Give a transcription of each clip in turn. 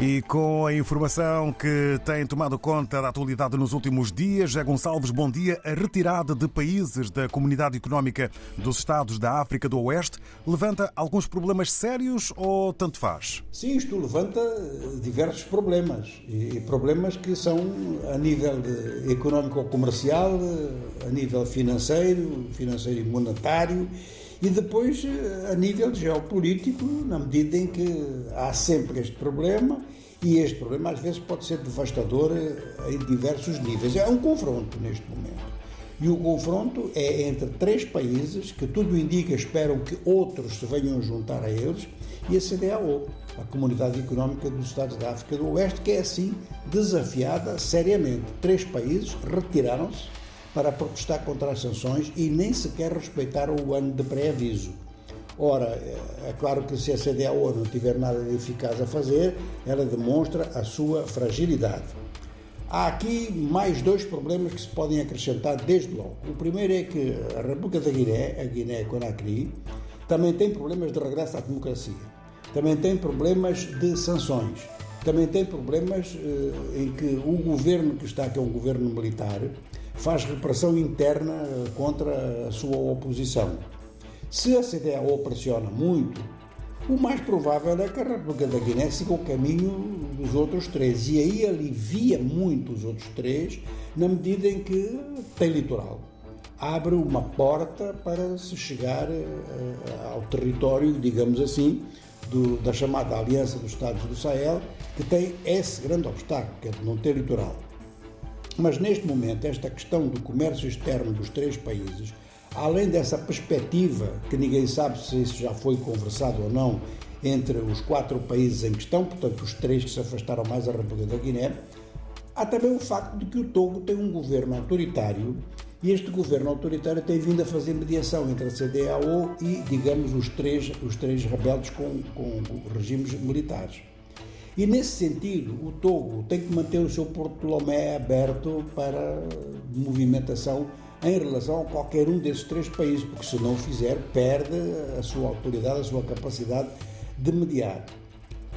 E com a informação que tem tomado conta da atualidade nos últimos dias, José Gonçalves, bom dia. A retirada de países da Comunidade Económica dos Estados da África do Oeste levanta alguns problemas sérios ou tanto faz? Sim, isto levanta diversos problemas. E problemas que são a nível económico-comercial, a nível financeiro, financeiro e monetário e depois a nível geopolítico, na medida em que há sempre este problema e este problema às vezes pode ser devastador em diversos níveis. É um confronto neste momento. E o confronto é entre três países que tudo indica esperam que outros se venham juntar a eles e a CDAO, a Comunidade Económica dos Estados da África do Oeste, que é assim desafiada seriamente. Três países retiraram-se para protestar contra as sanções e nem sequer respeitaram o ano de pré-aviso. Ora, é claro que se a CDAO não tiver nada de eficaz a fazer, ela demonstra a sua fragilidade. Há aqui mais dois problemas que se podem acrescentar desde logo. O primeiro é que a República da Guiné, a Guiné-Conakry, também tem problemas de regresso à democracia. Também tem problemas de sanções. Também tem problemas eh, em que o governo que está, que é um governo militar, faz repressão interna contra a sua oposição. Se a CDAO pressiona muito, o mais provável é que a República da Guiné siga o caminho dos outros três e aí alivia muito os outros três na medida em que tem litoral. Abre uma porta para se chegar eh, ao território, digamos assim, do, da chamada Aliança dos Estados do Sahel, que tem esse grande obstáculo, que é de não ter litoral. Mas neste momento, esta questão do comércio externo dos três países, além dessa perspectiva, que ninguém sabe se isso já foi conversado ou não entre os quatro países em questão, portanto, os três que se afastaram mais da República da Guiné, há também o facto de que o Togo tem um governo autoritário e este governo autoritário tem vindo a fazer mediação entre a CDAO e, digamos, os três, os três rebeldes com, com regimes militares. E nesse sentido, o Togo tem que manter o seu Porto Lomé aberto para movimentação em relação a qualquer um desses três países, porque se não o fizer, perde a sua autoridade, a sua capacidade de mediar.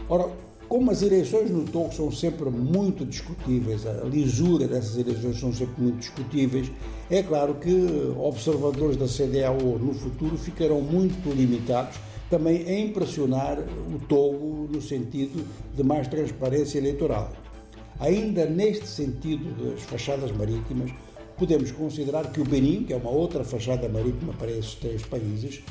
Ora, como as eleições no Togo são sempre muito discutíveis, a lisura dessas eleições são sempre muito discutíveis, é claro que observadores da CDAO no futuro ficarão muito limitados também a impressionar o Togo no sentido de mais transparência eleitoral. Ainda neste sentido das fachadas marítimas, podemos considerar que o Benin, que é uma outra fachada marítima para esses três países,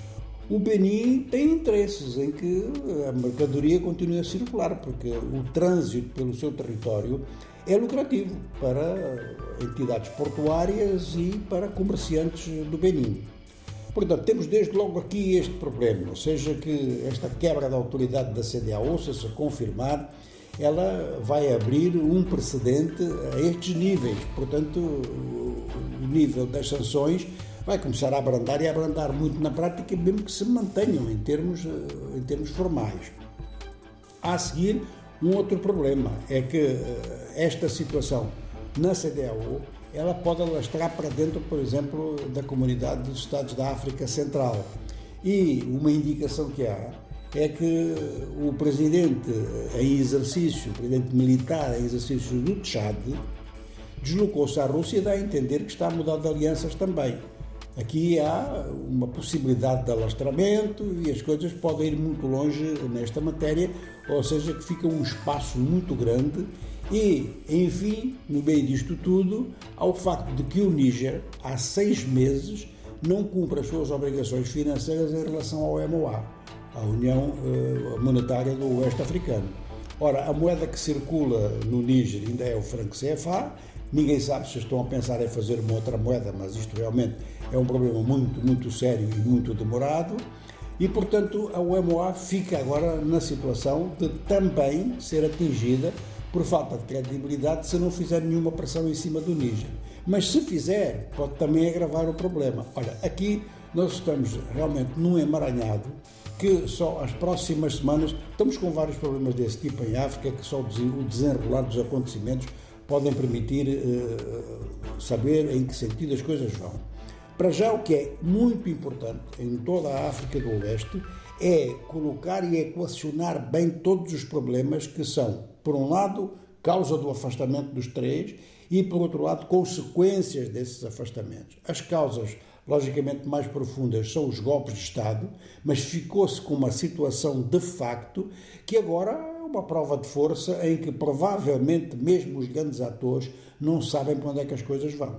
o Benin tem interesses em que a mercadoria continue a circular, porque o trânsito pelo seu território é lucrativo para entidades portuárias e para comerciantes do Benin. Portanto, temos desde logo aqui este problema, ou seja, que esta quebra da autoridade da CDAO, se se confirmar, ela vai abrir um precedente a estes níveis. Portanto, o nível das sanções vai começar a abrandar e a abrandar muito na prática, mesmo que se mantenham em termos, eh, em termos formais. A seguir, um outro problema é que eh, esta situação na CDAO ela pode alastrar para dentro, por exemplo, da comunidade dos Estados da África Central. E uma indicação que há é que o presidente em exercício, o presidente militar em exercício do Tchad, deslocou-se à Rússia e dá a entender que está a mudar de alianças também. Aqui há uma possibilidade de alastramento e as coisas podem ir muito longe nesta matéria, ou seja, que fica um espaço muito grande e, enfim, no meio disto tudo, há o facto de que o Níger, há seis meses, não cumpre as suas obrigações financeiras em relação ao MOA, a União eh, Monetária do Oeste Africano. Ora, a moeda que circula no Níger ainda é o franco CFA, ninguém sabe se estão a pensar em fazer uma outra moeda, mas isto realmente é um problema muito, muito sério e muito demorado. E, portanto, a UMOA fica agora na situação de também ser atingida por falta de credibilidade se não fizer nenhuma pressão em cima do Níger. Mas se fizer, pode também agravar o problema. Olha, aqui nós estamos realmente num emaranhado que só as próximas semanas estamos com vários problemas desse tipo em África que só o desenrolar dos acontecimentos podem permitir uh, saber em que sentido as coisas vão. Para já, o que é muito importante em toda a África do Oeste é colocar e equacionar bem todos os problemas que são por um lado, causa do afastamento dos três e, por outro lado, consequências desses afastamentos. As causas, logicamente, mais profundas são os golpes de Estado, mas ficou-se com uma situação de facto que agora é uma prova de força em que provavelmente mesmo os grandes atores não sabem para onde é que as coisas vão.